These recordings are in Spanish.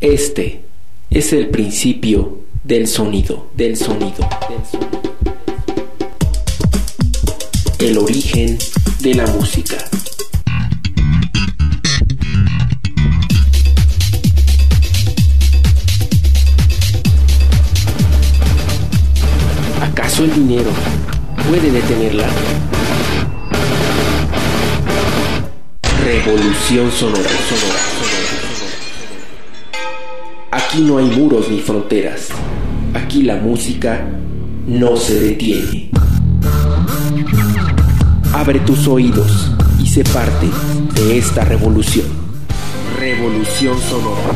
Este es el principio del sonido, del sonido, del sonido. El origen de la música. ¿Acaso el dinero puede detenerla? Revolución sonora, sonora, sonora. Aquí no hay muros ni fronteras. Aquí la música no se detiene. Abre tus oídos y sé parte de esta revolución. Revolución sonora.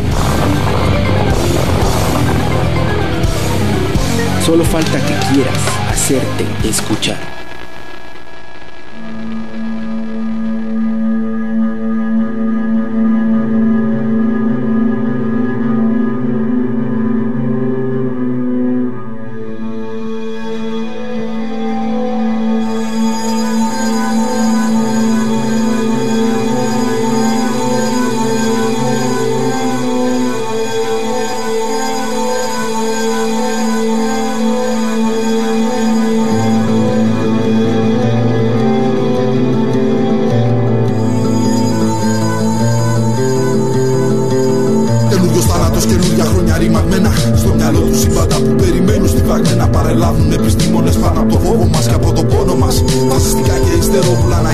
Solo falta que quieras hacerte escuchar.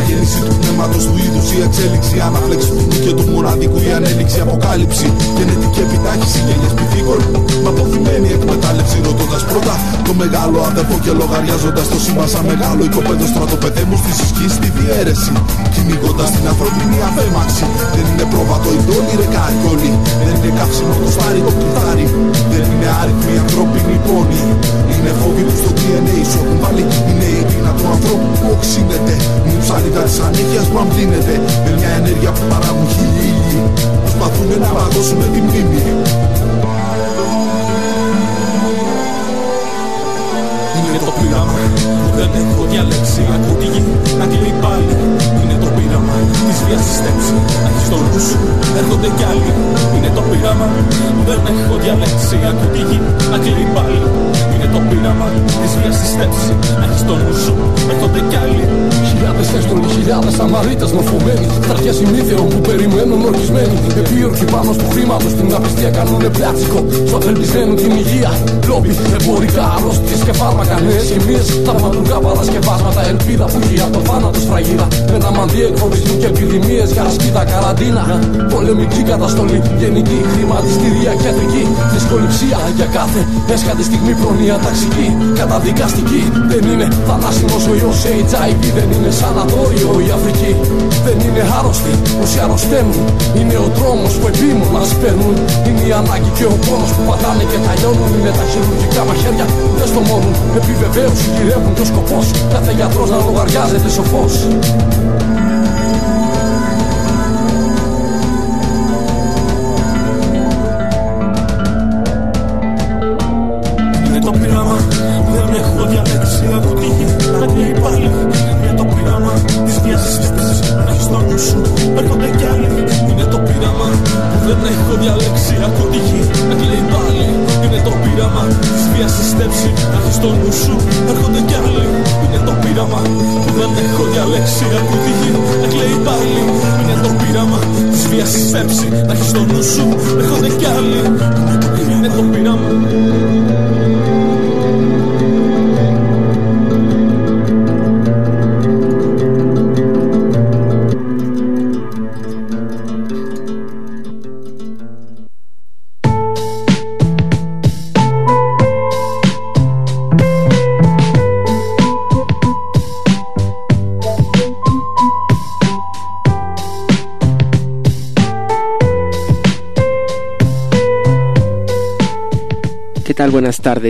science Ατυχήματος του είδους η εξέλιξη. Ανάπλεξη του και του μοναδικού η ανέλυξη. Αποκάλυψη. Γενετική επιτάχυση. Γένειες πυθίκων. Μα αποθυμένη εκμετάλλευση. Ρωτώντας πρώτα το μεγάλο αδερφό και λογαριάζοντας το σήμα. σαν μεγάλο οικοπαίδο στρατοπεδέμου στη συσκή στη διαίρεση. Κυνηγώντας την ανθρωπίνη απέμαξη. Δεν είναι πρόβατο η τόλη ρε καριόλη. Δεν είναι καύσιμο το στάρι το κουτάρι. Δεν είναι άριθμη ανθρώπινη πόνη. Είναι φόβοι που στο DNA σου έχουν βάλει. Είναι η πείνα του ανθρώπου που οξύνεται. Μου η ψαλίδα της ανέχεια που αν δίνεται με μια ενέργεια που παράγουν χίλιοι ήλιοι προσπαθούν να παγώσουν τη μνήμη. Είναι το πλήρωμα που δεν έχω διαλέξει. Ακούω τη γη να κλείνει πάλι της βίας της Έχεις το νου σου, έρχονται κι άλλοι. Είναι το πείραμα που δεν έχω διαλέξει. Ακού τη γη, να κλαίει πάλι. Είναι το πείραμα της βίας της Έχεις το νου σου, έρχονται κι άλλοι. Χιλιάδες έστολοι, χιλιάδες αμαρίτες μορφωμένοι. Θαρκές ημίθερων που περιμένουν ορκισμένοι. Επίορκοι πάνω στο χρήμα τους την απιστία κάνουν πλάτσικο. Στο θελπισμένου την υγεία. Λόμπι, εμπορικά, αρρώστιες και φάρμακα. Νέες χημίες, ταρματουργά παρασκευάσματα. Ελπίδα που από το θάνατο σφραγίδα. Με ένα μανδύ εκφοβισμού και επιδημίες, καρασκίτα, καραντίνα. Πολεμική καταστολή, γενική χρηματιστήρια και ιατρική. Δυσκοληψία για κάθε έσχατη στιγμή προνοία ταξική. Καταδικαστική δεν είναι θανάσιμο ο ιός HIV, δεν είναι σανατόριο η Αφρική. Δεν είναι άρρωστη όσοι αρρωσταίνουν. Είναι ο τρόμος που επίμονα παίρνουν. Είναι η ανάγκη και ο πόνος που πατάνε και τα λιώνουν. Είναι τα χειρουργικά μαχαίρια δεν στο μόνο. Επιβεβαίωση γυρεύουν και ο σκοπός κάθε γιατρός να λογαριάζεται σοφός.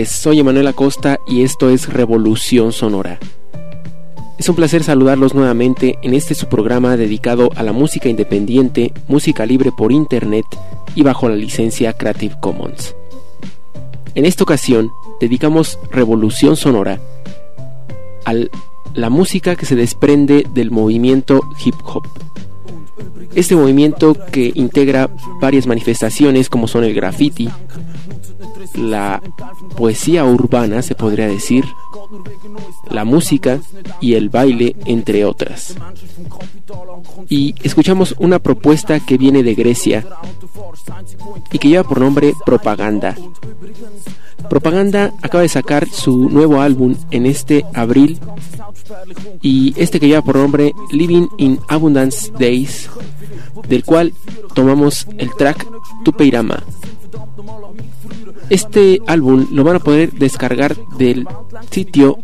Soy Emanuel Acosta y esto es Revolución Sonora. Es un placer saludarlos nuevamente en este su programa dedicado a la música independiente, música libre por internet y bajo la licencia Creative Commons. En esta ocasión dedicamos Revolución Sonora a la música que se desprende del movimiento hip hop. Este movimiento que integra varias manifestaciones como son el graffiti, la poesía urbana, se podría decir, la música y el baile, entre otras. Y escuchamos una propuesta que viene de Grecia y que lleva por nombre Propaganda. Propaganda acaba de sacar su nuevo álbum en este abril y este que lleva por nombre Living in Abundance Days, del cual tomamos el track Tupeirama. Este álbum lo van a poder descargar del sitio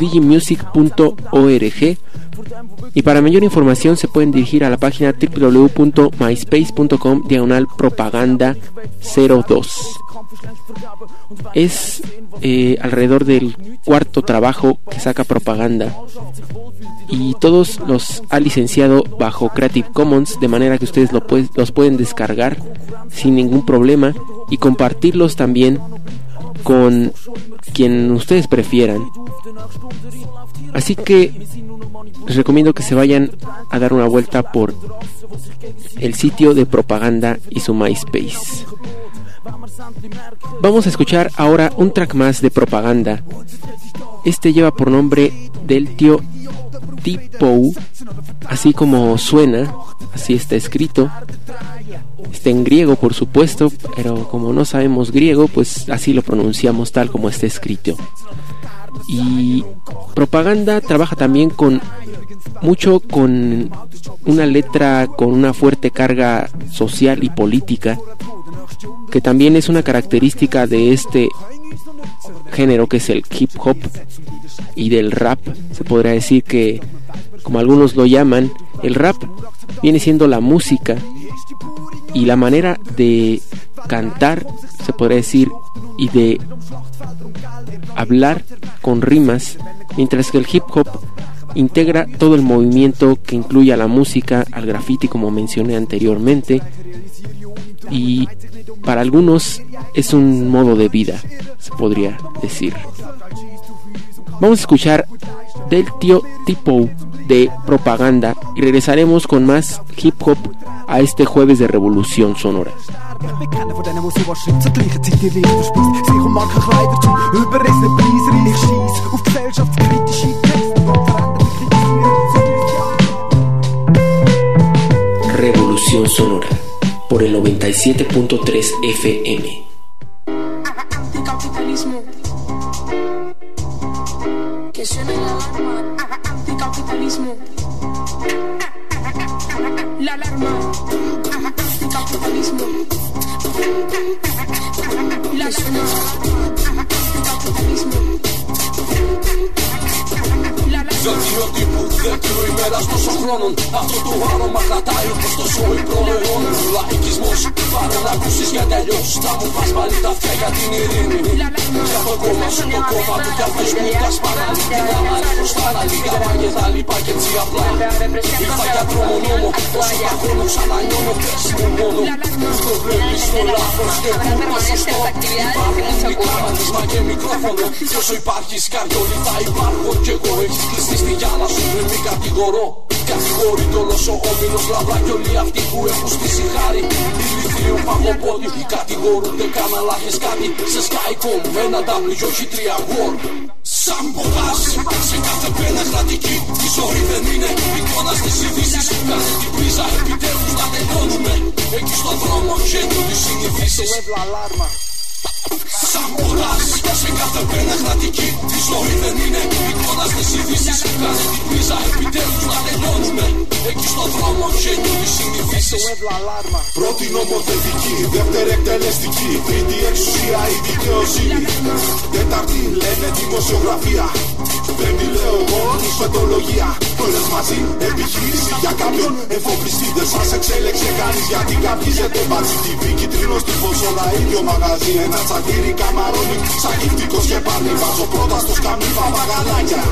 digimusic.org y para mayor información se pueden dirigir a la página www.myspace.com diagonal propaganda 02. Es eh, alrededor del cuarto trabajo que saca propaganda y todos los ha licenciado bajo Creative Commons de manera que ustedes lo los pueden descargar sin ningún problema y compartirlos también con quien ustedes prefieran. Así que les recomiendo que se vayan a dar una vuelta por el sitio de propaganda y su MySpace. Vamos a escuchar ahora un track más de propaganda. Este lleva por nombre del tío Tipo, así como suena, así está escrito. Está en griego, por supuesto, pero como no sabemos griego, pues así lo pronunciamos tal como está escrito. Y propaganda trabaja también con mucho con una letra con una fuerte carga social y política, que también es una característica de este género que es el hip hop y del rap. Se podría decir que, como algunos lo llaman, el rap viene siendo la música y la manera de cantar, se podría decir, y de hablar con rimas, mientras que el hip hop integra todo el movimiento que incluye a la música, al graffiti como mencioné anteriormente, y para algunos es un modo de vida, se podría decir. Vamos a escuchar del tío Tipo de propaganda y regresaremos con más hip hop a este jueves de Revolución Sonora. Revolución Sonora por el 97.3 FM. Anticapitalismo. Que suene la alarma. Anticapitalismo. La alarma. Anticapitalismo. La alarma. Anticapitalismo. Γιατί ό,τι που δεύτερο ημέρα τόσο χρόνων Αυτό το άρωμα κρατάει όπως το σόι προαιών Λαϊκισμός πάρε να ακούσεις γιατί αλλιώς Θα μου πας πάλι τα αυτιά για την ειρήνη Για το κόμμα σου το κόμμα του κι αυτούς που τα σπαράνε Την αμάρη μπροστά να λίγα πάγε τα λοιπά και έτσι απλά Ήρθα για τρόμο νόμο Όσο τα χρόνο ξανανιώνω πες μου μόνο Το βλέπεις το λάθος και πού το σωστό Υπάρχουν μικραματίσμα και μικρόφωνο Κι όσο υπάρχεις καρδιόλι θα υπάρχω κι εγώ Έχεις κλειστεί στη γυάλα σου δεν μη κατηγορώ Κατηγορεί το ο όμιλος λαμπρά κι όλοι αυτοί που έχουν στήσει χάρη. Ηλικίων παγωπόδι οι κατηγορούνται κάνα λάχες κάτι. Σε σκάικο με ένα W όχι τρία γόρ Σαν ποδάς σε κάθε πένα κρατική. Η ζωή δεν είναι εικόνας στις ειδήσεις Κάνε την πρίζα επιτέλους να τελειώνουμε. Εκεί στον δρόμο γεννούν οι συνηθίσεις Σαν πολλάς σε κάθε πένα κρατική. Η ζωή δεν είναι εικόνας στις ειδήσεις Κάνε την πρίζα επιτέλους να τελειώνουμε. Εκεί στον δρόμο γεννούν οι συνηθίσεις Πρώτη νομοθετική, δεύτερη εκτελεστική. Τρίτη εξουσία η δικαιοσύνη. Τέταρτη λένε δημοσιογραφία. Πέμπτη λέω εγώ νησφετολογία Όλες μαζί επιχείρηση για κάποιον. Εφοπλιστή Δεν σας εξέλεξε κανείς γιατί καπνίζετε μπάτσι TV Κιτρίνος τύπος όλα ίδιο μαγαζί Σαν κύρι καμαρώνι, σαν και πάλι Βάζω πρώτα στους καμίφα παγαλάκια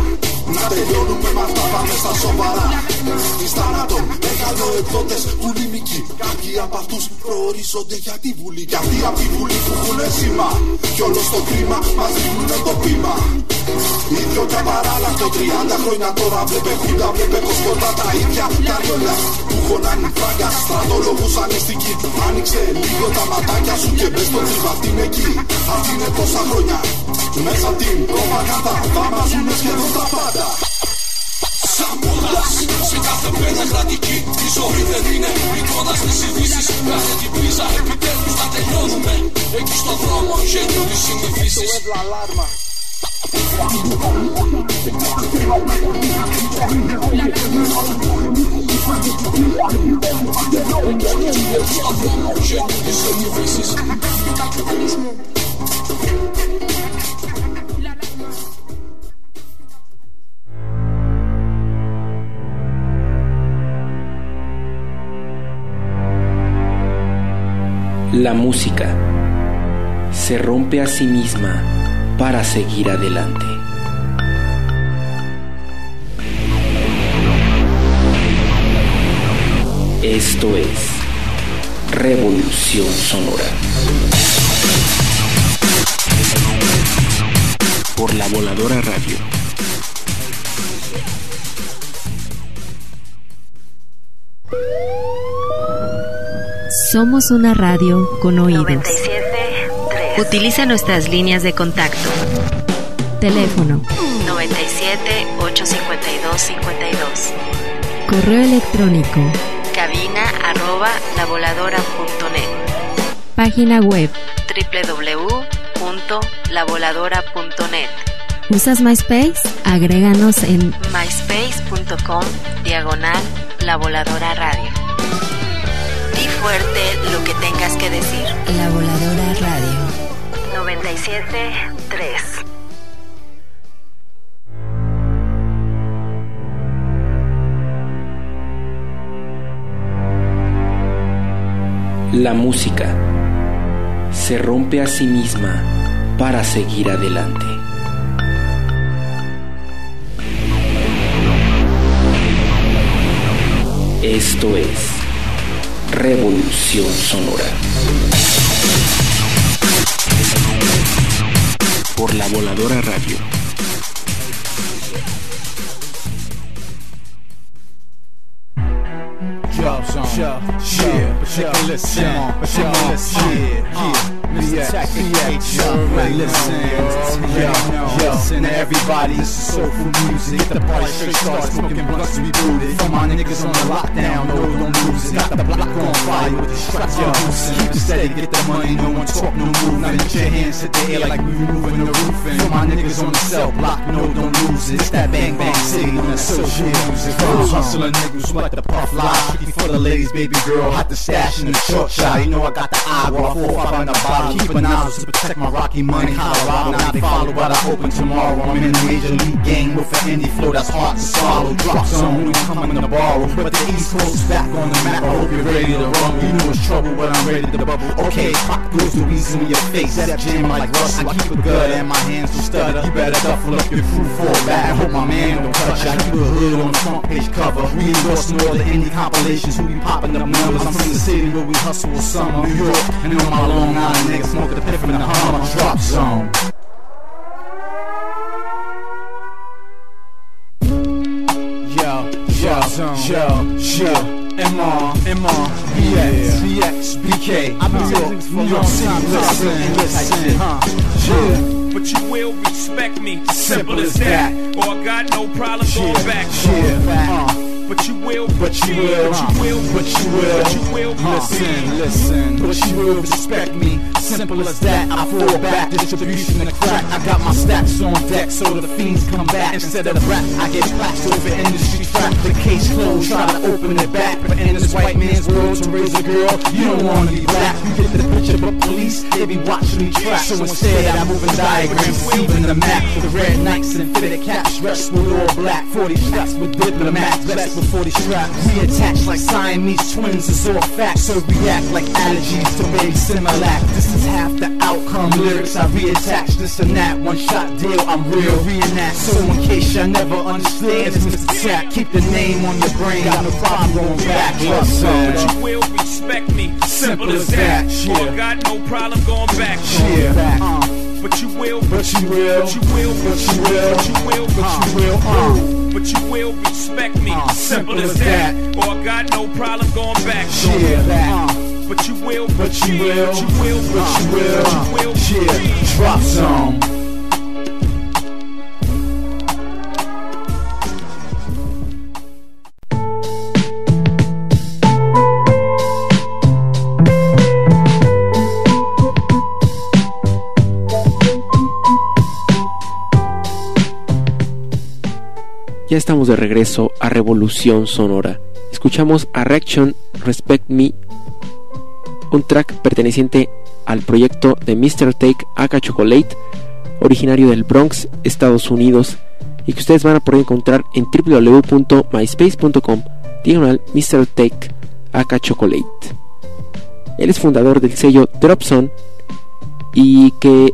να τελειώνουμε με αυτά πάμε στα σοβαρά. Εις θάνατον μεγάλο εκδότες βουλημικοί Κάποιοι από αυτούς προορίζονται για τη βουλή. Κι αυτοί από τη βουλή που έχουν σήμα. Κι όλος στο κρίμα μας δίνουν το πείμα. Ίδιο τα παράλλαχτο 30 χρόνια τώρα Βλέπε χούντα, βλέπε πως κοντά τα ίδια Τα ρόλια. Που χωνάνει φράγκα Στρατόλογους ανιστικοί Άνοιξε λίγο τα ματάκια σου και μπες στο αυτή είναι εκεί. Αυτή είναι τόσα χρόνια. Μέσα απ' την προπαγάνδα Θα μαζούνε σχεδόν τα πάντα πάντα Σαν μόδας, σε κάθε μέρα κρατική Η ζωή δεν είναι εικόνα στις ειδήσεις Κάθε την πρίζα επιτέλους να τελειώνουμε. Εκεί στον δρόμο γεννούν οι συνηθίσεις Το έβλα αλάρμα. Εκεί στον δρόμο γεννούν οι συνηθίσεις La música se rompe a sí misma para seguir adelante. Esto es Revolución Sonora. Por la voladora radio. Somos una radio con oídos. Utiliza nuestras líneas de contacto. Teléfono 97 852 52. Correo electrónico cabina arroba lavoladora.net. Página web www.lavoladora.net. ¿Usas MySpace? Agréganos en myspace.com diagonal la voladora radio. Fuerte lo que tengas que decir. La voladora radio. 97.3. La música se rompe a sí misma para seguir adelante. Esto es Revolución Sonora. por la voladora radio. Mr. listen, yo, listen everybody, this is soulful music. Get the party straight, start smoking blunts to be booted. For my niggas on the lockdown, no, don't lose it. Got the block on fire with the straps yo, Keep it steady, get the money, no one talk, no move. Now lift your hands to the air like we moving the roof. And for my niggas on the cell block, no, don't lose it. It's that bang bang city on associate music. For the hustling niggas who like the puff live. Tricky for the ladies, baby girl, hot the stash in the short shot. You know I got the agua, four five on the bottom. Keep a nozzle to protect my rocky money. Colorado, now they follow what I open tomorrow. I'm in the major league game with an indie flow that's hard to swallow. Drop zone, we coming to borrow. But the East Coast back on the map. I hope you're ready to rumble. You know it's trouble, but I'm ready to bubble. Okay, pop goes the weasel in your face. That jam like Russell. I keep a good and my hands will stutter. You better duffle up your crew for back. Hope my man don't touch you. I keep a hood on the front page cover. We endorsing all the indie compilations. Who be popping up numbers? I'm from the city where we hustle with summer. New York, and on my Long Island niggas smoke the piff in the Hummer drop zone. Yo, yo, yo, yo. MR, MR, BX, BX, BK. I'm New York, New York City, listen, listen, huh? Yeah. But you will respect me, simple as that. Or I got no problem going back. Yeah, uh. But you will, but you will, but you will, but you will, but you will, listen, listen, but you will respect me. Simple as that, I fall back. Distribution of crack, I got my stacks on deck so the fiends come back. Instead of rap, I get clapped over industry trap. The case closed, try to open it back. But in this white man's world, to raise a girl, you don't wanna be black. You get the picture, but police, they be watching me track. So instead, I move in diagrams, even the map. The red knights and fitted caps, dressed with all black. 40 straps with diplomats, vest with 40 straps. Reattached like Siamese twins, is all facts. So react like allergies to baby Similac. This is half the outcome. Lyrics I reattach this and that. One shot deal, I'm real. Reenact. So in case y'all never understand, it's Mr. Tap. Keep the name on your brain. Got no problem going back. But you will respect me. Simple as that. Yeah. Or got no problem going back. Yeah. Uh. But you will, but you will, but you will, but you will, but you will, but you will, uh, but you will respect me. Uh, simple as that. Or I got no problem going back. Yeah, that. Uh, but you will, but you will, but you will, but you will, but you will, yeah, drop some. Ya estamos de regreso a Revolución Sonora. Escuchamos a Reaction Respect Me, un track perteneciente al proyecto de Mr. Take Aka Chocolate, originario del Bronx, Estados Unidos, y que ustedes van a poder encontrar en www.myspace.com diagonal Mr. Take Aka Chocolate. Él es fundador del sello Dropson y que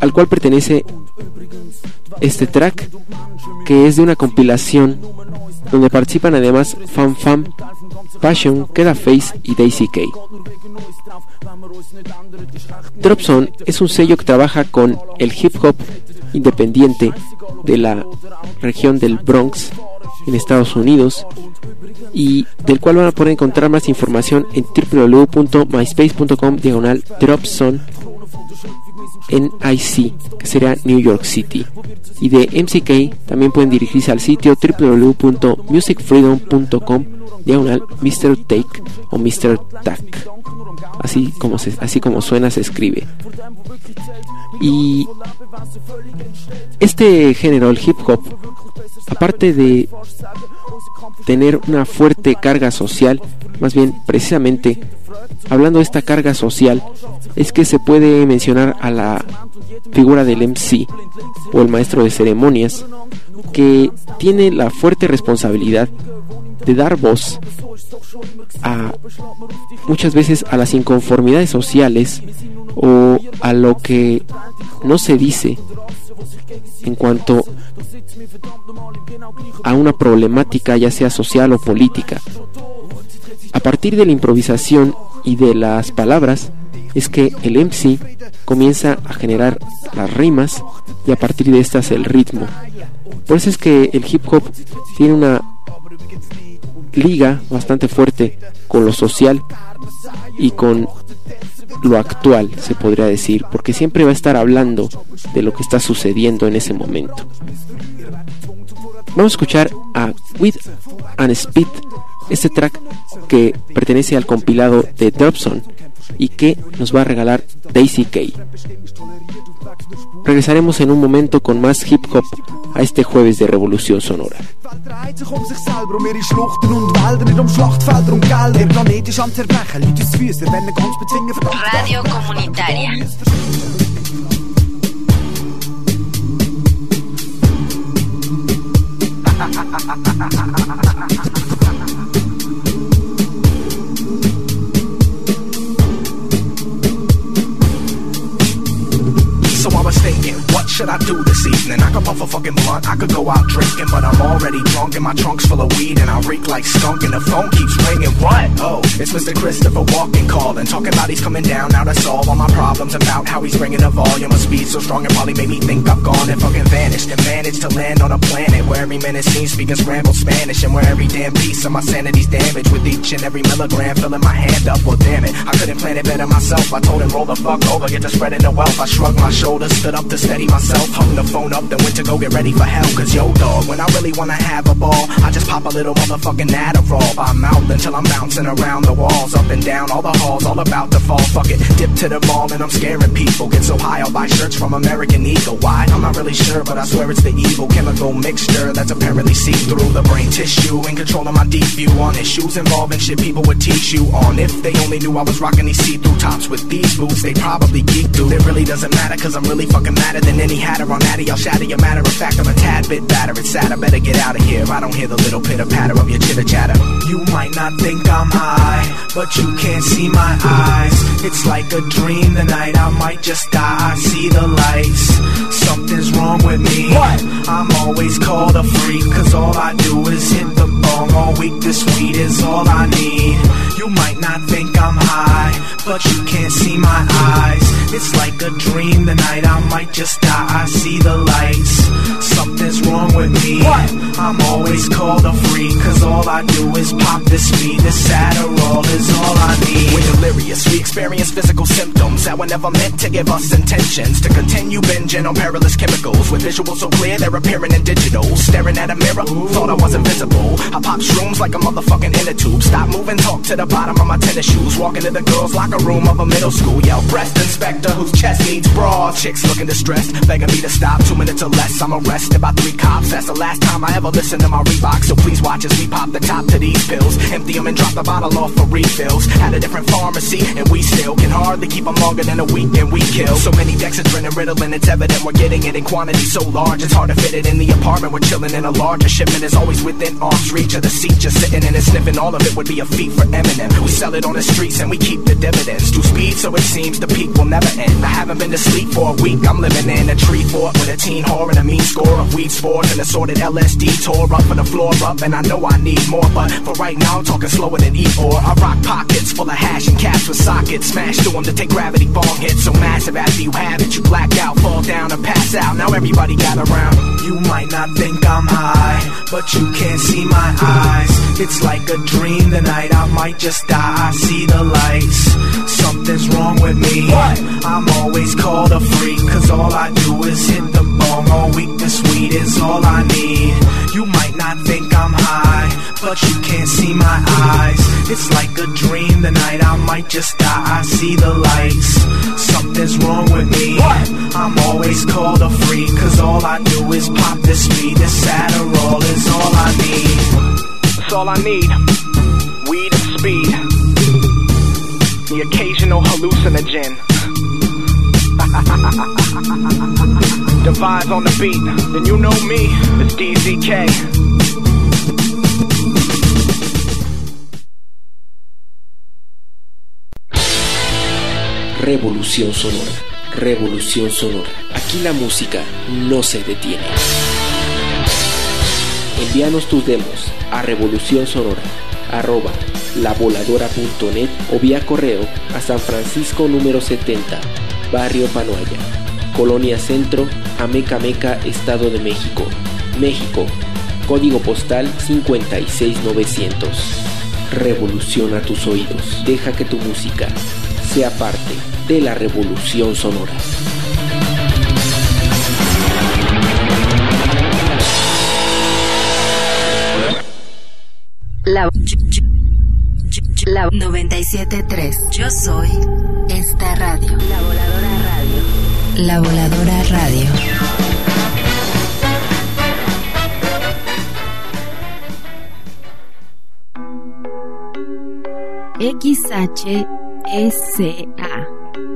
al cual pertenece este track, que es de una compilación donde participan además Fan Fam, Passion, Queda Face y Daisy K. Dropzone es un sello que trabaja con el hip hop independiente de la región del Bronx en Estados Unidos y del cual van a poder encontrar más información en www.myspace.com diagonal NIC, que será New York City. Y de MCK también pueden dirigirse al sitio www.musicfreedom.com diagonal Mr. Take o Mr. Tack. Así como, así como suena se escribe. Y este género, el hip hop, aparte de tener una fuerte carga social, más bien precisamente hablando de esta carga social, es que se puede mencionar a la figura del MC o el maestro de ceremonias que tiene la fuerte responsabilidad de dar voz a muchas veces a las inconformidades sociales o a lo que no se dice en cuanto a una problemática ya sea social o política. A partir de la improvisación y de las palabras es que el MC comienza a generar las rimas y a partir de estas el ritmo. Por eso es que el hip hop tiene una liga bastante fuerte con lo social y con lo actual, se podría decir, porque siempre va a estar hablando de lo que está sucediendo en ese momento. Vamos a escuchar a With and Speed, este track que pertenece al compilado de Dropson y que nos va a regalar Daisy K. Regresaremos en un momento con más hip hop a este jueves de Revolución Sonora. Radio comunitaria. I stay should I do this evening? I could puff a fucking blunt, I could go out drinking, but I'm already drunk and my trunk's full of weed and I reek like skunk and the phone keeps ringing. What? Oh, it's Mr. Christopher walking, calling, talking about he's coming down now to solve all my problems about how he's bringing the volume of speed so strong it probably made me think I'm gone and fucking vanished and managed to land on a planet where every minute seems to speaking scrambled Spanish and where every damn piece of my sanity's damaged with each and every milligram filling my hand up. Well, damn it, I couldn't plan it better myself. I told him roll the fuck over, get to spreading the wealth. I shrugged my shoulders, stood up to steady myself myself. Hung the phone up, then went to go get ready for hell. Cause yo, dog, when I really wanna have a ball, I just pop a little motherfucking Adderall by mouth until I'm bouncing around the walls, up and down all the halls, all about to fall. Fuck it, dip to the mall and I'm scaring people. Get so high, I'll buy shirts from American Eagle. Why? I'm not really sure, but I swear it's the evil chemical mixture that's apparently seep through the brain tissue and controlling my deep view on issues involving shit people would teach you on. If they only knew I was rocking these see-through tops with these boots, they probably geek through. It really doesn't matter, cause I'm really fucking madder than any hatter on Natty. I'll shatter your matter of fact. I'm a tad bit battered. It's sad. I better get out of here. I don't hear the little pitter patter of your chitter chatter. You might not think I'm high, but you can't see my eyes. It's like a dream the night I might just die. I see the lights. Something's wrong with me. What? I'm always called a freak, cause all I do is hit the bong all week. This weed is all I need. You might not think I'm high, but you can't see my eyes. It's like a dream the night I might just die. I see the lights. Something's wrong with me. What? I'm always called a freak, cause all I do is pop this speed. This Adderall is all I need. We're delirious, we experience physical symptoms that were never meant to give us intentions to continue binging on perilous chemicals. With visuals so clear, they're appearing in digital. Staring at a mirror, thought I was invisible. I pop shrooms like a motherfucking inner tube. Stop moving, talk to the bottom of my tennis shoes. Walk into the girls' locker room of a middle school. Yell, breast inspector whose chest needs bras. Chicks looking distressed, begging me to stop. Two minutes or less, I'm arrested by three cops. That's the last time I ever listened to my Reebok. So please watch as we pop the top to these pills. Empty them and drop the bottle off for refills. At a different pharmacy, and we still can hardly keep them longer than a week, and we kill. So many Dexedrine and Ritalin, it's evident we're getting it in quantity so large. It's hard to fit it in the apartment. We're chilling in a larger shipment. Is always within arm's reach of the seat, just sitting in and sniffing. All of it would be a feat for Eminem. We sell it on the streets and we keep the dividends. Do speed, so it seems the peak will never end. I haven't been to sleep for a week. I'm living in a tree fort with a teen whore and a mean score of weed sports and assorted LSD tore up for the floor up. And I know I need more, but for right now, I'm talking slower than E4. I rock pockets full of hash and caps with sockets. Smash through them to take gravity bong hits. So massive after you have it, you black out, fall down, or pass out. Now everybody got around. You might not think I'm high, but you can't see my eyes. It's like a dream the night I might just die. I see the lights. Something's wrong with me. What? I'm always called a freak, cause all I do is hit the bong all week. This weed is all I need. You might not think I'm high, but you can't see my eyes. It's like a dream the night I might just die. I see the lights. Something's wrong with me. What? I'm always called a freak, cause all I do is pop this weed. This Adderall is all I need. That's all I need. Weed and speed. The occasional hallucinogen. the vibes on the beat. Then you know me, it's DZK. Revolución Sonora. Revolución Sonora. Aquí la música no se detiene. Envíanos tus demos a Revolución Sonora arroba lavoladora.net o vía correo a San Francisco número 70, Barrio Panoaya, Colonia Centro, Amecameca, Estado de México, México, código postal 56900. Revoluciona tus oídos, deja que tu música sea parte de la revolución sonora. La, la 97.3. Yo soy esta radio. La Voladora Radio. La Voladora Radio. XHSA.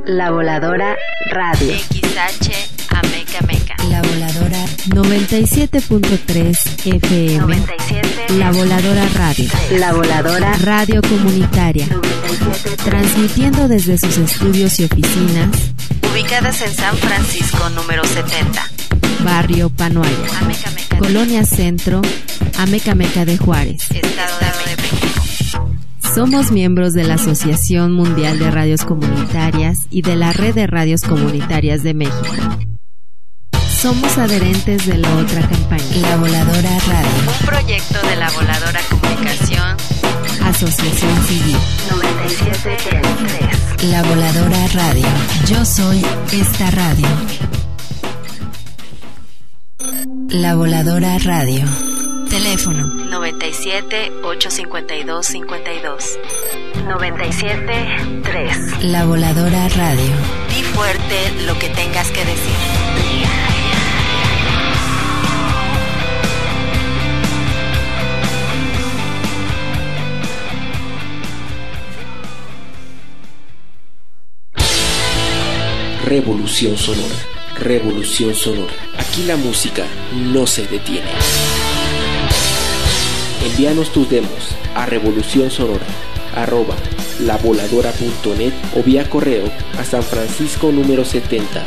La Voladora Radio. XH Ameca Meca. La Voladora 97.3 FM. 97. La Voladora Radio. La Voladora Radio comunitaria. 97. Transmitiendo desde sus estudios y oficinas, Ubicadas en San Francisco número 70. Barrio Panoaya. Colonia Centro, Amecameca de Juárez. Estado de México. Somos miembros de la Asociación Mundial de Radios Comunitarias y de la Red de Radios Comunitarias de México. Somos adherentes de la otra campaña. La Voladora Radio. Un proyecto de la Voladora Comunicación Asociación Civil. 97.3. La Voladora Radio. Yo soy esta radio. La Voladora Radio. Teléfono 97 852 52. 97 3. La Voladora Radio. Di fuerte lo que tengas que decir. Revolución Sonora. Revolución Sonora. Aquí la música no se detiene. Envíanos tus demos a Revolución Sonora arroba lavoladora.net o vía correo a San Francisco número 70,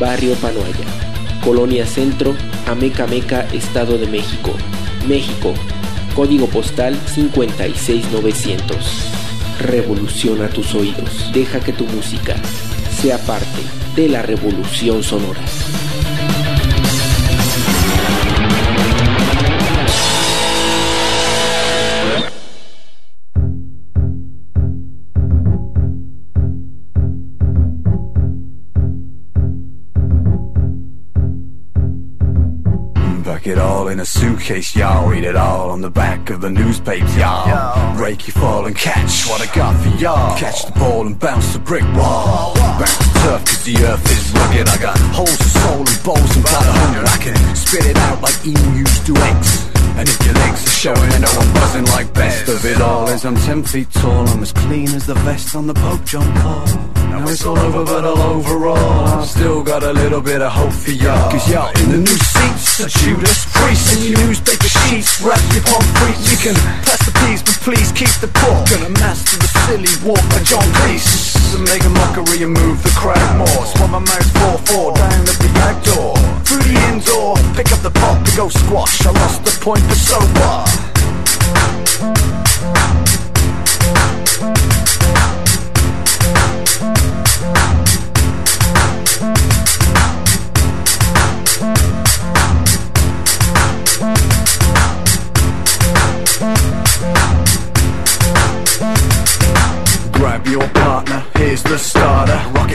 Barrio Panoaya, Colonia Centro, Amecameca, Estado de México, México, código postal 56900. Revoluciona tus oídos, deja que tu música sea parte de la revolución sonora. Suitcase, y'all. Read it all on the back of the newspaper, y'all. Break your fall and catch what I got for y'all. Catch the ball and bounce the brick wall. Back to turf, cause the earth is rugged. I got holes of soul and bowls and blood a hundred. I can spit it out like emus do eggs. And if your legs are showing, I know I'm buzzing like best of it all is I'm ten feet tall, I'm as clean as the vest on the Pope John Paul. Now it's all over, but all overall, I've still got a little bit of hope for y'all. Cause y'all in the new seats, a Judas Priest, in your newspaper sheets, wrap your palm free. You can pass the peas, but please keep the pork. Gonna master the silly walk by John Cleese. To make a mockery and move the crowd more. Swap my mouth 4-4 down at the back door. Through the indoor, pick up the pop to go squash. I lost the point, but so what?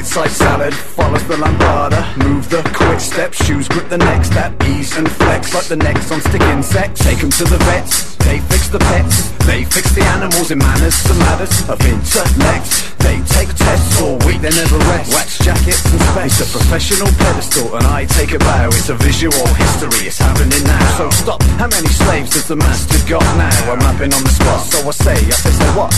Side salad follows the lambada. Move the quick step, shoes grip the next step. Ease and flex like the necks on stick insects. take them to the vets, they fix the pets. They fix the animals in manners and matters of intellect. They take tests all week, they never rest. Wax jackets and specs. It's a professional pedestal, and I take a bow. It's a visual history, it's happening now. So stop. How many slaves does the master got now? I'm mapping on the spot, so I say, I say, so what?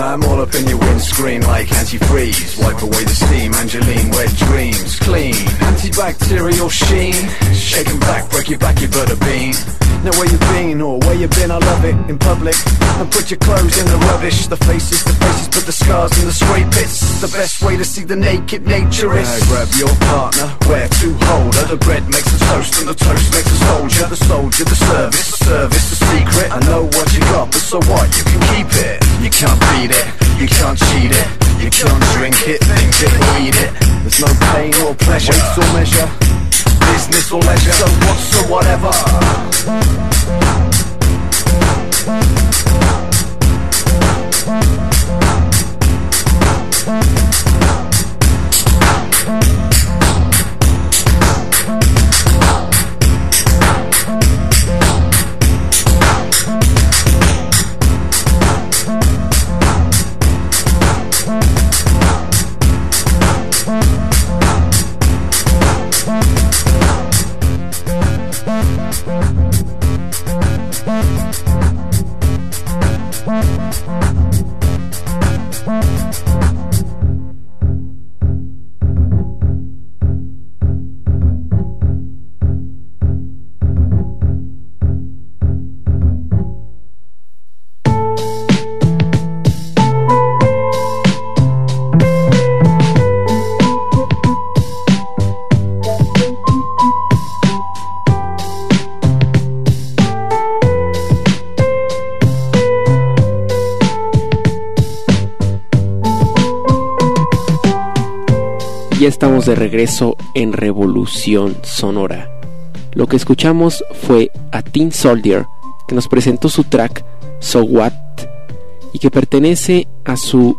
I'm all up in your windscreen like antifreeze. Wipe away the steam, Angeline, wet dreams. Clean, antibacterial sheen. Shaking back, break your back, you butter bean. Now where you've been or where you've been, I love it in public. And put your clothes in the rubbish. The faces, the faces, put the scars in the straight bits. The best way to see the naked naturist. Now grab your partner, where to hold her. The bread makes the toast and the toast makes the soldier. The soldier, the service, the service, the secret. I know what you got, but so what? You can keep it. You can't beat it, you can't cheat it. You can't drink it, think it, or eat it. There's no pain or pleasure. Weights or measure, business or leisure. So what's or whatever. Ya estamos de regreso en Revolución Sonora. Lo que escuchamos fue a Teen Soldier, que nos presentó su track So What y que pertenece a su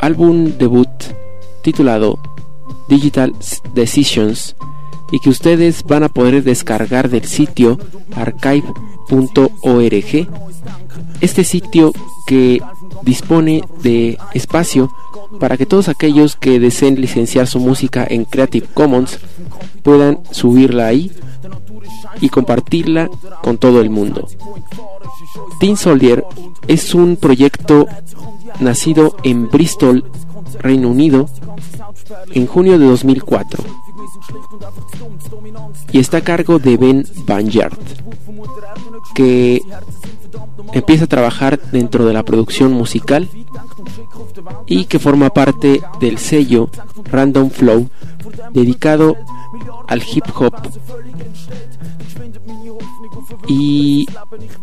álbum debut titulado Digital Decisions y que ustedes van a poder descargar del sitio archive.org. Este sitio que dispone de espacio para que todos aquellos que deseen licenciar su música en Creative Commons puedan subirla ahí y compartirla con todo el mundo. Teen Soldier es un proyecto nacido en Bristol, Reino Unido, en junio de 2004 y está a cargo de Ben Banyard, que empieza a trabajar dentro de la producción musical y que forma parte del sello Random Flow dedicado al hip hop. Y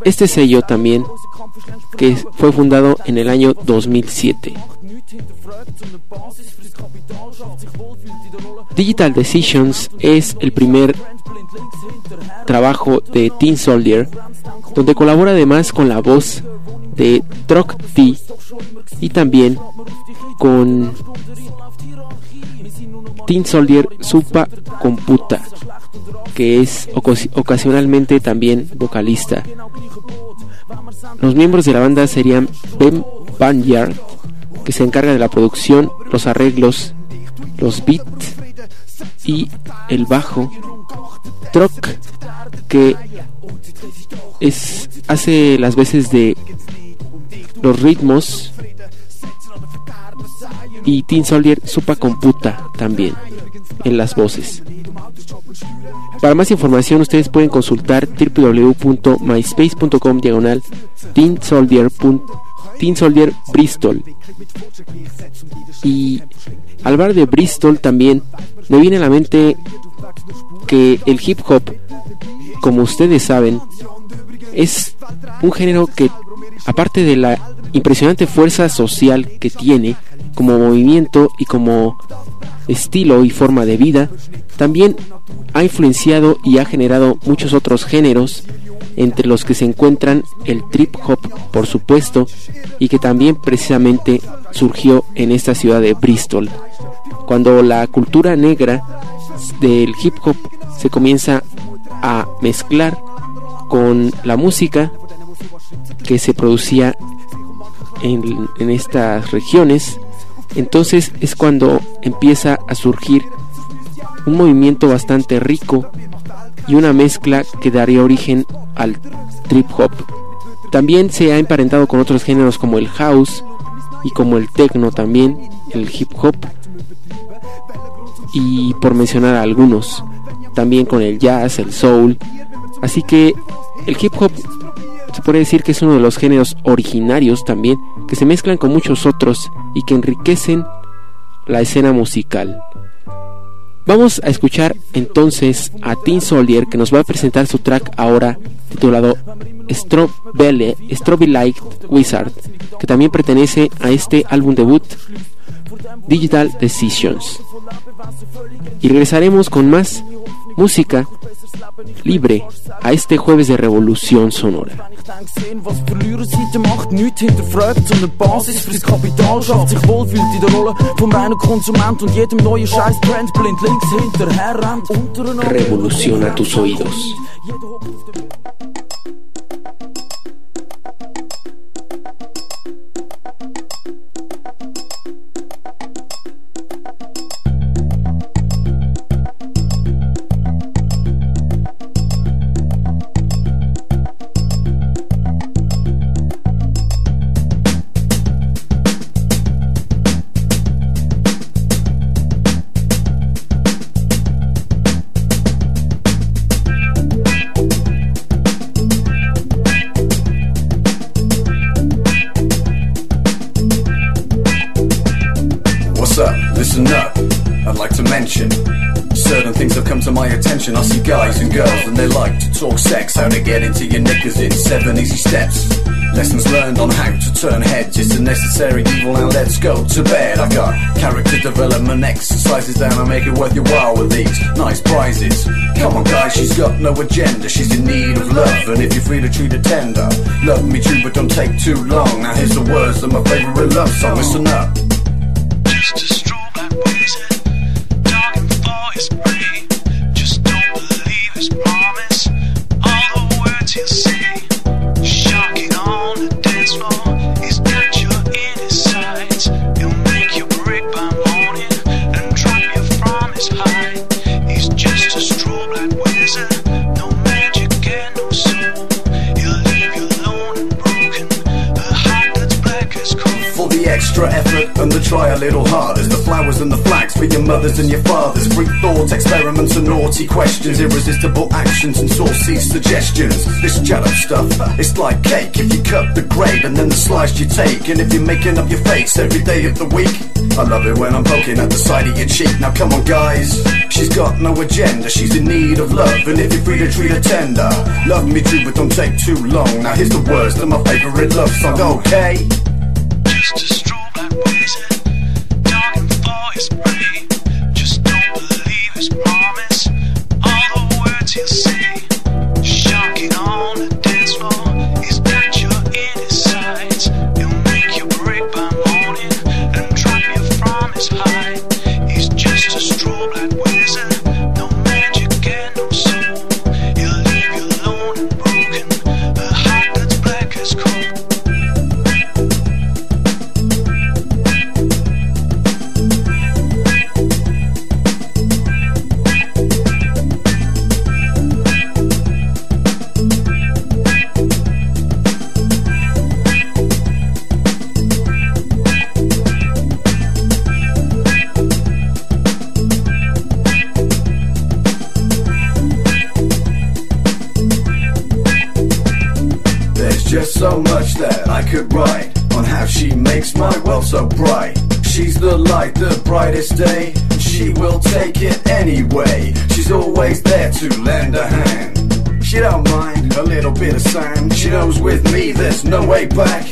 este sello también que fue fundado en el año 2007 Digital Decisions es el primer trabajo de Teen Soldier, donde colabora además con la voz de Troc T y también con Teen Soldier Supa Computa, que es ocasionalmente también vocalista. Los miembros de la banda serían Ben Banyard, que se encarga de la producción, los arreglos, los beats y el bajo. Troc, que es, hace las veces de los ritmos. Y Teen Soldier supa computa también en las voces. Para más información ustedes pueden consultar www.myspace.com diagonal Teen Soldier Bristol. Y al bar de Bristol también me viene a la mente que el hip hop, como ustedes saben, es un género que, aparte de la impresionante fuerza social que tiene como movimiento y como estilo y forma de vida, también ha influenciado y ha generado muchos otros géneros entre los que se encuentran el trip hop, por supuesto, y que también precisamente surgió en esta ciudad de Bristol, cuando la cultura negra del hip hop se comienza a mezclar con la música que se producía en, estas regiones, entonces es cuando empieza a surgir un movimiento bastante rico y una mezcla que daría origen al trip hop. También se ha emparentado con otros géneros como el house y como el techno también, el hip hop y por mencionar algunos, también con el jazz, el soul. Así que el hip hop se puede decir que es uno de los géneros originarios también que se mezclan con muchos otros y que enriquecen la escena musical. Vamos a escuchar entonces a Teen Soldier que nos va a presentar su track ahora titulado Strawberry Light Wizard, que también pertenece a este álbum debut Digital Decisions. Y regresaremos con más música libre a este jueves de Revolución Sonora. denk sehen, was how to get into your knickers in seven easy steps. Lessons learned on how to turn heads, it's a necessary evil, now let's go to bed. I've got character development exercises down, I make it worth your while with these nice prizes. Come on guys, she's got no agenda, she's in need of love, and if you're free to treat her tender, love me too, but don't take too long. Now here's the words of my favorite love song, listen up. Mothers and your fathers. Free thoughts, experiments, and naughty questions. Irresistible actions and saucy suggestions. This jello stuff, it's like cake. If you cut the grape and then the slice you take. And if you're making up your face every day of the week. I love it when I'm poking at the side of your cheek. Now come on, guys. She's got no agenda. She's in need of love, and if you're free to treat her tender, love me too, but don't take too long. Now here's the words to my favorite love song. Okay. No way back.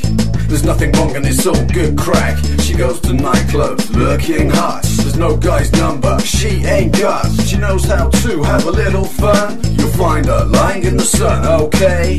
There's nothing wrong and it's all good crack. She goes to nightclubs looking hot. There's no guy's number she ain't got. She knows how to have a little fun. You'll find her lying in the sun, okay?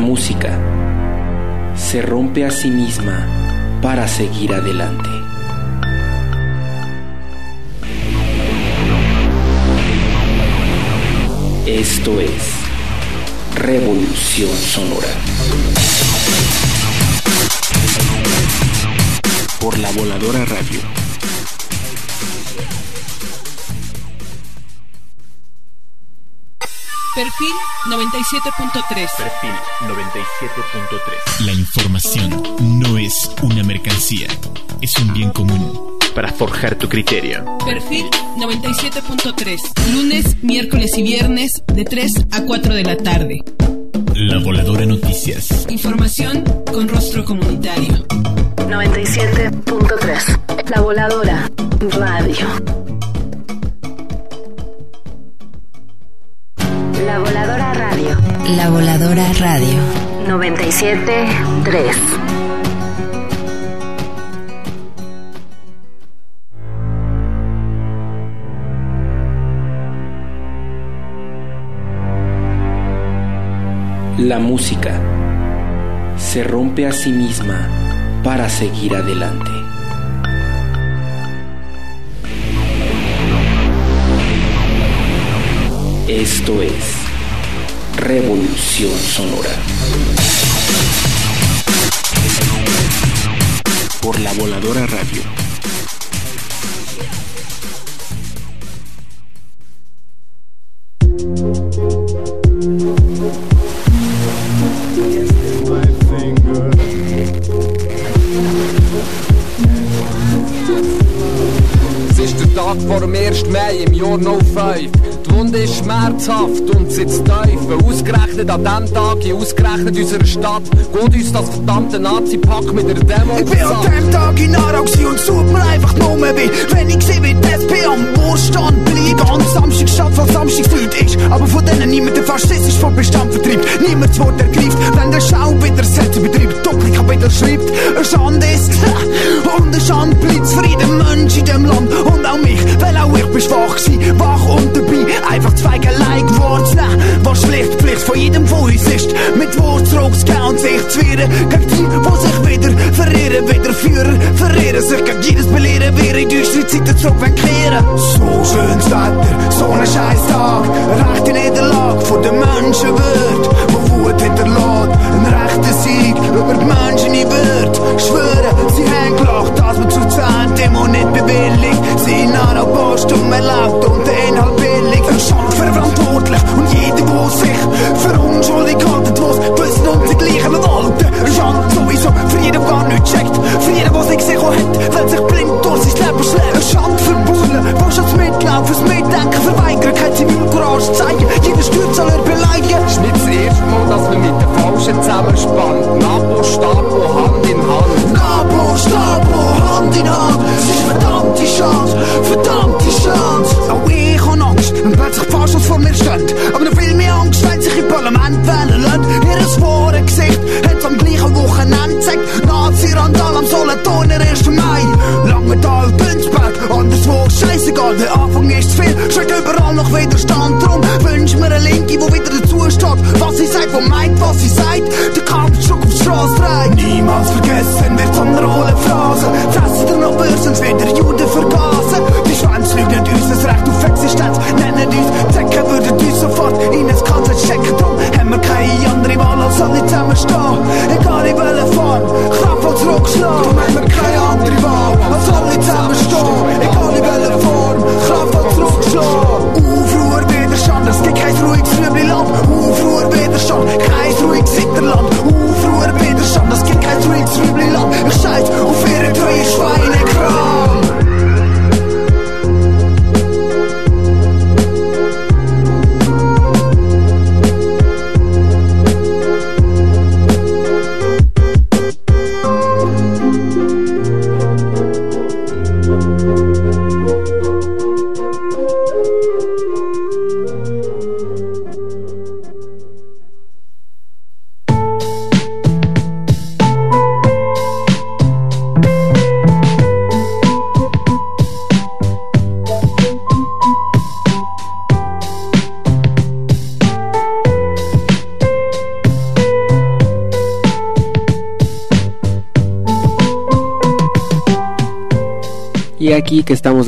Música se rompe a sí misma para seguir adelante. Esto es Revolución Sonora. Por la voladora radio. Perfil 97.3. Perfil 97.3. La información no es una mercancía, es un bien común. Para forjar tu criterio. Perfil 97.3. Lunes, miércoles y viernes de 3 a 4 de la tarde. La Voladora Noticias. Información con rostro comunitario. 97.3. La voladora radio. La voladora radio. La Voladora Radio. 97.3. La música se rompe a sí misma para seguir adelante. Esto es Revolución Sonora. Por la voladora radio. Es ist der Tag vor dem 1. Mai im Jahr 05. Wunde ist schmerzhaft und sitzt tief. Ausgerechnet an diesem Tag, in ausgerechnet unserer Stadt, geht uns das verdammte Nazi-Pack mit der Demo Ich bin an dem Tag in Aarau gewesen und such mir einfach nur mehr weh. Wenn ich sehe, wie die SP am Wohlstand bleibt. Am Samstag statt, was Samstag fühlt ist. Aber von denen niemand der faschistisch vom Bestand vertreibt. Niemand das Wort ergreift, wenn der Schau wieder Sätze betreibt. Doppelika wieder schreibt, eine Schande ist. Und eine Schande bleibt für jeden Mensch in dem Land. Und auch mich, weil auch ich bin schwach gewesen. Wach und dabei, einfach zwei Geleit geworden. Was schlecht Pflicht von jedem von uns ist. Mit Wort zurückzugehen und sich zu wehren. Gegen die, die sich wieder verirren. Wieder Führer verirren. Sich gegen jedes Belehren wieder in düstere Zeiten zurück. So schönes Wetter, so ein scheiß Tag. Rechte Niederlage von der Menschenwürde. Wo Wut hinterlässt. Ein rechter Sieg über die Menschen in Würde. Schwören, sie haben gelacht, dass man zu zehn Demo nicht bewilligt. Sie nahen auf Postum erlaubt und der Inhalt around Verantwortlich und jeder, wo sich für unschuldig haltet, wo's wissen und die gleichen walten. Ein Schand sowieso für jeden, der gar nicht checkt. Für jeden, der sich gesehen hat, weil sich blind durch sein Leben schlägt. Ein Schand für Bullen, wo schon das Mitlauf, fürs Mitdenken verweigern, kein Zivilcourage zeigen. Jeder Stürzaler beleidigen. ist nicht das erste Mal, dass wir mit den Falschen zusammenspannen. Napo, Stapo, Hand in Hand. Napo, Stapo, Hand in Hand. Es ist verdammte Chance, verdammte Chance. Auch ich hab Angst, wenn plötzlich Faschos vor mir stehen. Aber noch viel mehr Angst, wenn sich im Parlament wählen lassen. Ihr wahre Gesicht hat am gleichen Wochenende gezeigt. Nazi-Randal am Solothurner 1. Mai. Langenthal, Günzberg, anderswo scheißegal. Der Anfang ist zu viel, steht überall noch Widerstand. Drum wünsch mir eine Linke, wo wieder dazu steht. Was sie sagt, wo meint, was sie sagt. Der Kampf zurück auf die Straße trägt. Niemals vergessen wird so eine rolle Phrase. Fressen dir noch Börsen, wieder Juden vergasen. Die Schwänze lügen uns das Recht auf Existenz. Nennen uns Zecken, Ty som fått Ines katter kjekk dom drum. kaj i andre andere wahl als i temmer stå Jeg Ik i form Kram het tråk slå Dom hemme kaj i andere i als al die temmer staan. Ik niet form ga voor tråk slå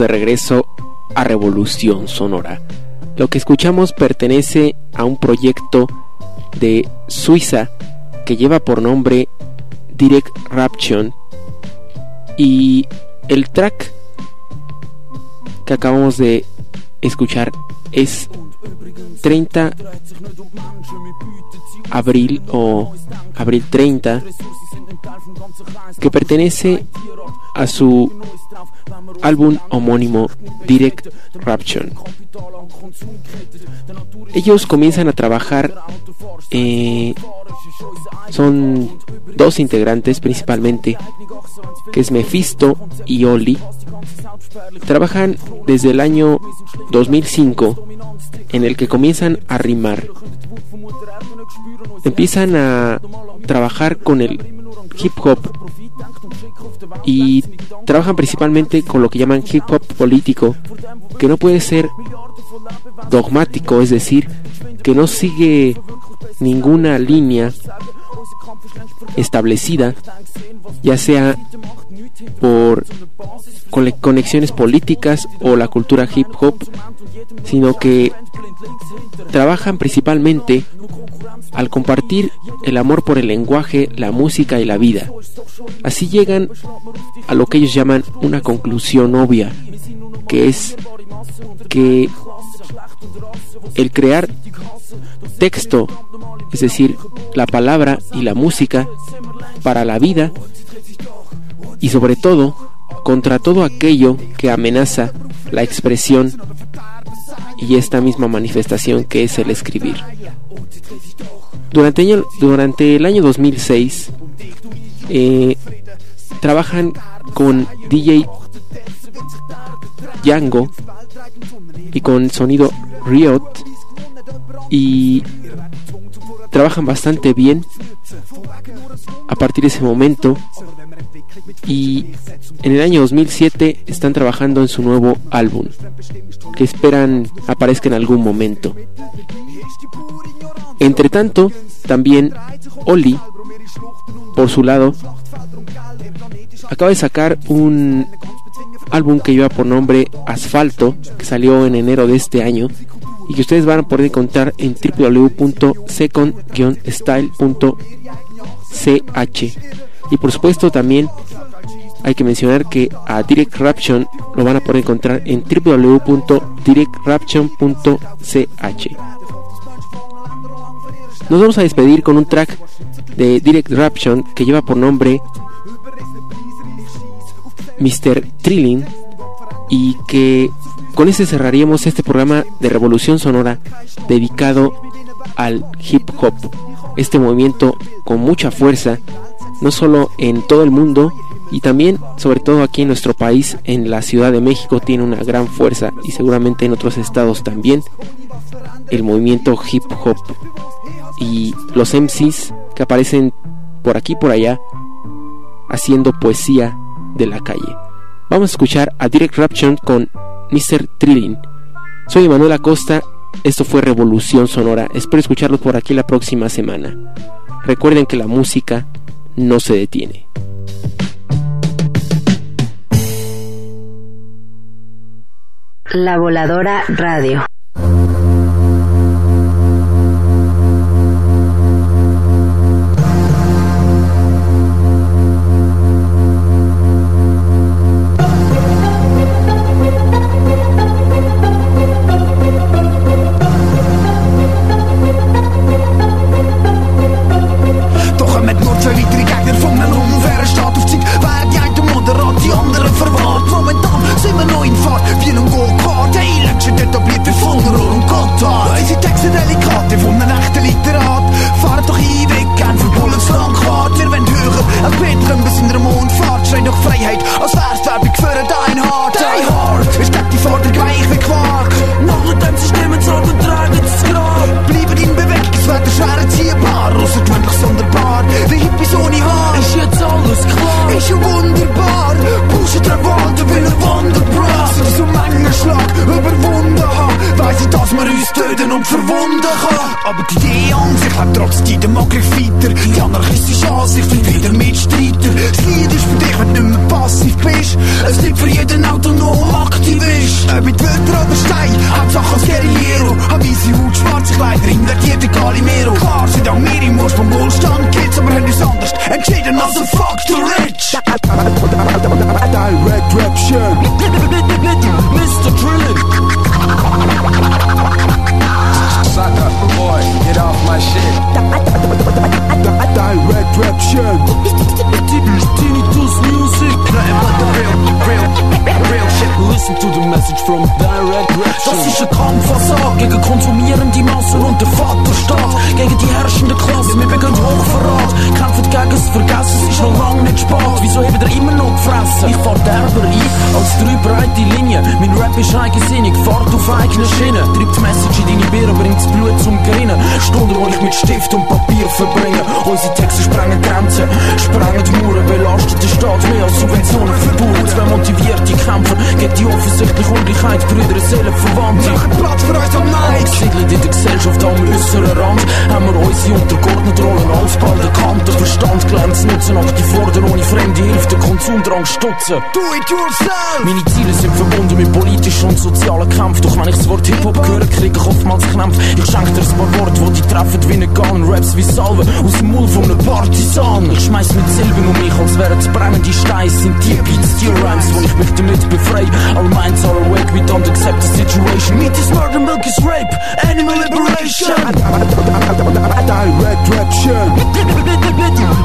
de regreso a Revolución Sonora. Lo que escuchamos pertenece a un proyecto de Suiza que lleva por nombre Direct Raption y el track que acabamos de escuchar es 30 abril o abril 30 que pertenece a su álbum homónimo Direct Raption. Ellos comienzan a trabajar, eh, son dos integrantes principalmente, que es Mephisto y Oli. Trabajan desde el año 2005 en el que comienzan a rimar. Empiezan a trabajar con el hip hop y trabajan principalmente con lo que llaman hip hop político, que no puede ser dogmático, es decir, que no sigue ninguna línea establecida, ya sea por conexiones políticas o la cultura hip hop, sino que trabajan principalmente al compartir el amor por el lenguaje, la música y la vida. Así llegan a lo que ellos llaman una conclusión obvia, que es que el crear texto, es decir, la palabra y la música para la vida y sobre todo contra todo aquello que amenaza la expresión y esta misma manifestación que es el escribir. Durante, el año 2006 eh, trabajan con DJ Django y con sonido Riot y trabajan bastante bien. A partir de ese momento y en el año 2007 están trabajando en su nuevo álbum que esperan aparezca en algún momento. Entre tanto, también Oli, por su lado, acaba de sacar un álbum que lleva por nombre Asfalto, que salió en enero de este año y que ustedes van a poder encontrar en www.second-style.ch. Y por supuesto también hay que mencionar que a Direct Raption lo van a poder encontrar en www.directraption.ch. Nos vamos a despedir con un track de Direct Raption que lleva por nombre Mr. Trilling y que con ese cerraríamos este programa de Revolución Sonora dedicado al hip hop, este movimiento con mucha fuerza, no solo en todo el mundo, y también, sobre todo aquí en nuestro país, en la Ciudad de México, tiene una gran fuerza y seguramente en otros estados también, el movimiento hip hop y los MCs que aparecen por aquí y por allá haciendo poesía de la calle. Vamos a escuchar a Direct Raption con Mr. Trilling. Soy Manuel Acosta, esto fue Revolución Sonora, espero escucharlos por aquí la próxima semana. Recuerden que la música no se detiene. La Voladora Radio. Bären steht auf Zeit, wer die einen moderat, die anderen verwahrt. Momentan sind wir noch in Fahrt, wie ein Go-Kart. Hey, Legend etabliert wie Funner und Gotthard. Unsere Texte Delikate von einem echten Literat. Fahrt doch ein Weg, gern für Bullens Langquart. Wir wollen höher als Bethlehem wir in der Mondfahrt. Schreit nach Freiheit, als wär's Werbung für dein Hart. Dein Hart ist gegen die Forderung weich wie Quark. Nachdem sie stimmen, rot und tragen das Grab. Bleiben in Bewegung, das Wetter schwer erziehbar. Ausser gewöhnlich sonderbar, wie Hippies ohne Haar. Enche o Wunderbar, puxa o trabalho wir man uns töten und verwunden kann. Aber die Idee an sich lebt trotzdem mag ich weiter. Die anarchistische Ansicht sind wieder Mitstreiter. Das Lied ist für dich, wenn du nicht mehr passiv bist. Es ist für jeden autonom Aktivist. Ob mit Wörter oder Stein, Hauptsache als Guerillero. Hab easy Haut, schwarze Kleider, invertierte Calimero. Klar sind auch mir im Wurst vom Wohlstand Kids, aber haben uns anders entschieden als ein Fuck the Rich. Direct Rap Shirt. Mr. Drillin. Sucker boy, get off my shit. Direct direction. this music Nothing but the real, real, real shit. Listen to the message from direct reaction Das ist ein Kampf, was Kampfassade gegen konsumierende Massen und den Vaterstaat. Gegen die herrschende Klasse, wir begehen Hochverrat. Kämpfen gegen das vergessen es, ist noch lange nicht spät. Wieso haben wir immer noch gefressen? Ich fahr derber ein als drei breite Linien. Mein Rap ist eigensinnig, fahrt auf eigenen Schienen Treibt die Message in deine Birne, bringt das Blut zum Grinnen. Stunden, wo ich mit Stift und Papier verbringe. Konsumdrang stutzen. Do it yourself! Meine Ziele sind verbunden mit politischen und sozialen Kämpfen. Doch wenn ich das Wort Hip-Hop höre, kriege ich oftmals Krämpfe. Ich schenke dir ein paar Worte, die dich treffen wie eine Gun. Raps wie Salve aus dem Mund von einem Partisan. Ich schmeiß mit Silben um mich, als wären es brennende Steine. Sind die Beats, die Rhymes, wo ich mich damit befreie. All minds are awake, we don't accept the situation. Meat is murder, milk is rape, animal liberation. Direct raption.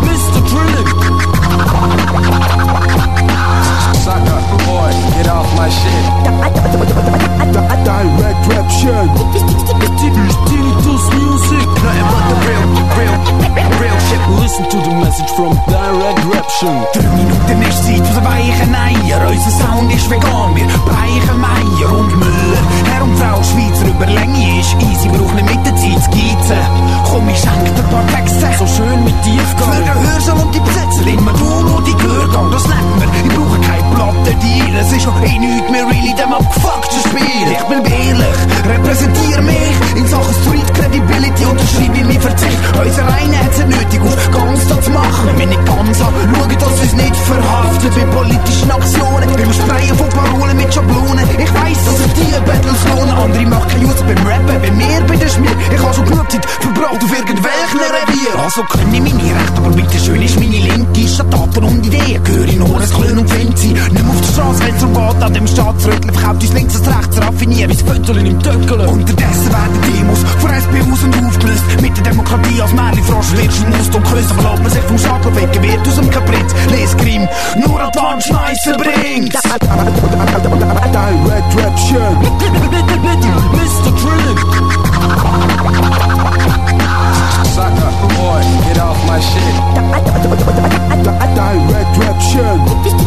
Mr. Trillic. Boy, get off my shit. Direct raption. Tinnitus music. Nothing but the real, real, real shit. Listen to the message from Direct Raption. Drei Minuten ist Zeit für weichen Eier. Unser Sound ist vegan, wir bleichen Meier und Müller. Herr und Frau Schweizer Überlänge ist easy, braucht nicht mit der Zeit zu geizen. Komm, ich schenk dir ein paar Texte. So schön mit Tiefgang. Für den Hörsaal und die Besetzer, immer du und die Gehörgang, das nennt man. Ich brauche kein Plattendeal, es ist auch eh nichts mehr really dem abgefuckten Spiel. Ich bin ehrlich, repräsentiere mich in Sachen Street Credibility, unterschreibe ich meinen Verzicht. Unser Eine hat es nötig, auf das zu machen. Wenn nicht ganz an, schauen, dass uns nicht verhaftet bei politischen Aktionen. Im Sprayen von Parolen mit Schablonen. Ich weiss, dass sich die Battles lohnen. Andere machen keinen beim Rappen, bei mir, bei der Schmier. Ich habe schon genug Zeit verbraucht auf irgendwelchen Revier. Also können ich meine Rechte, aber bitte schön ist meine Linke. Statt Taten und Ideen gehöre ich nur ein Klön und Fancy. Nicht mehr auf der Straße, wenn es darum geht, an dem Staatsrütteln. Verkauft uns links und rechts, raffiniert, wie Fötterchen im Töckeln. Unterdessen werden Demos von SPUs und aufgelöst. Mit der Demokratie als Märchenfrosch wirst du Must und Küsse. Aber lässt man sich vom Schadler wecken, wird aus dem Kapriz. Lesgrim, nur an die Wand schmeißen bringt. Direct Raption. Mr. Trillic. Sucker, boy, get off my shit. Direct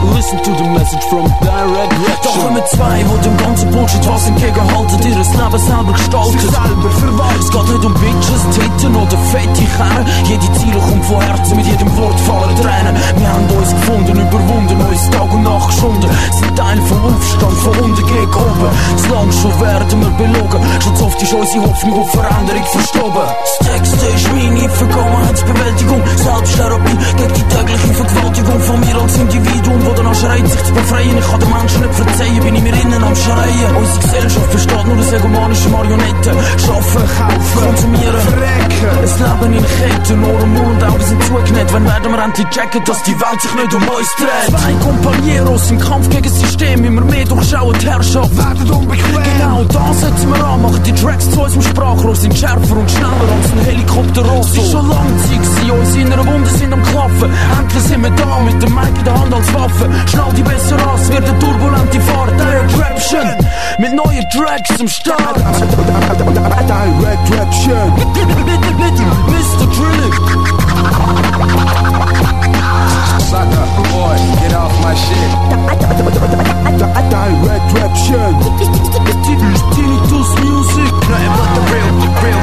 Listen to the message from Direct Raption. Doch kommen zwei, wo dem ganzen Bullshit was entgegenhalten, ihr Leben selber gestaltet. selber verwaltet. Es geht nicht um Bitches, Titten oder fette Kernen. Jede Ziele kommt von Herzen, mit jedem Wort fallen Tränen. Wir haben uns gefunden, überwunden, uns Tag und Nacht geschunden. Sind Teil vom Aufstand, von unten gegen oben. Das Land schon werden wir belogen. Schon zu oft ist unsere Hoffnung auf Veränderung verstorben. Das Text ist meine Vergangenheitsbewältigung. Selbsttherapie gegen die tägliche Vergewaltigung von mir als Individuum, wo danach schreit, sich zu befreien. Ich kann den Menschen nicht verzeihen, bin ich mir innen am Schreien. Unsere Gesellschaft besteht nur aus egomanischen Marionetten. Schaffen, kaufen, konsumieren, verrecken. Es Leben in Ketten, Mund und Augen sind zugenäht. Wann werden wir endlich checken, dass die Welt sich nicht um uns dreht? Zwei Kompanieros im Kampf gegen das System, immer mehr durchschauen die Herrschaft. Werden unbequem. Genau, da setzen wir an, machen die Tracks zu unserem Sprachrohr, sind schärfer und schneller als ein Helikopter Es ist schon lange Zeit unsere inneren Wunden sind am Klaffen. Endlich sind wir da, mit dem Mic in der Hand als Waffe. Schnall die besser an, es wird eine turbulente Fahrt. Direct Raption, mit neuen Tracks zum Start. Direct Raption. Mr. Trillic. Sucker, boy, get off my shit. Direct Raption. Tinnitus music. Nothing but the real, real,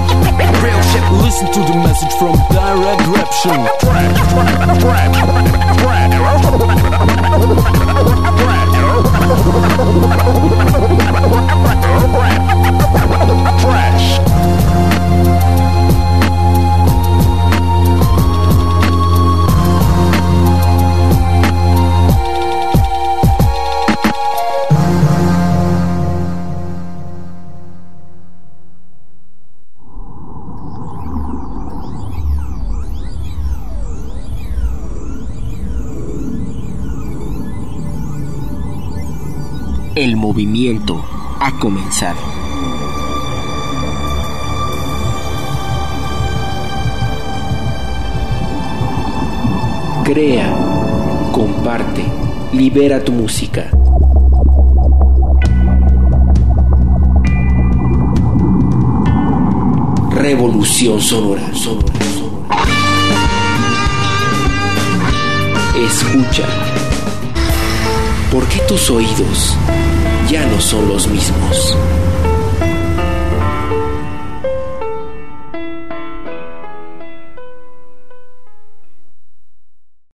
real shit. Listen to the message from Direct Raption. Movimiento ha comenzado. Crea, comparte, libera tu música. Revolución sonora, sonora, sonora. Escucha. ¿Por qué tus oídos ya no son los mismos?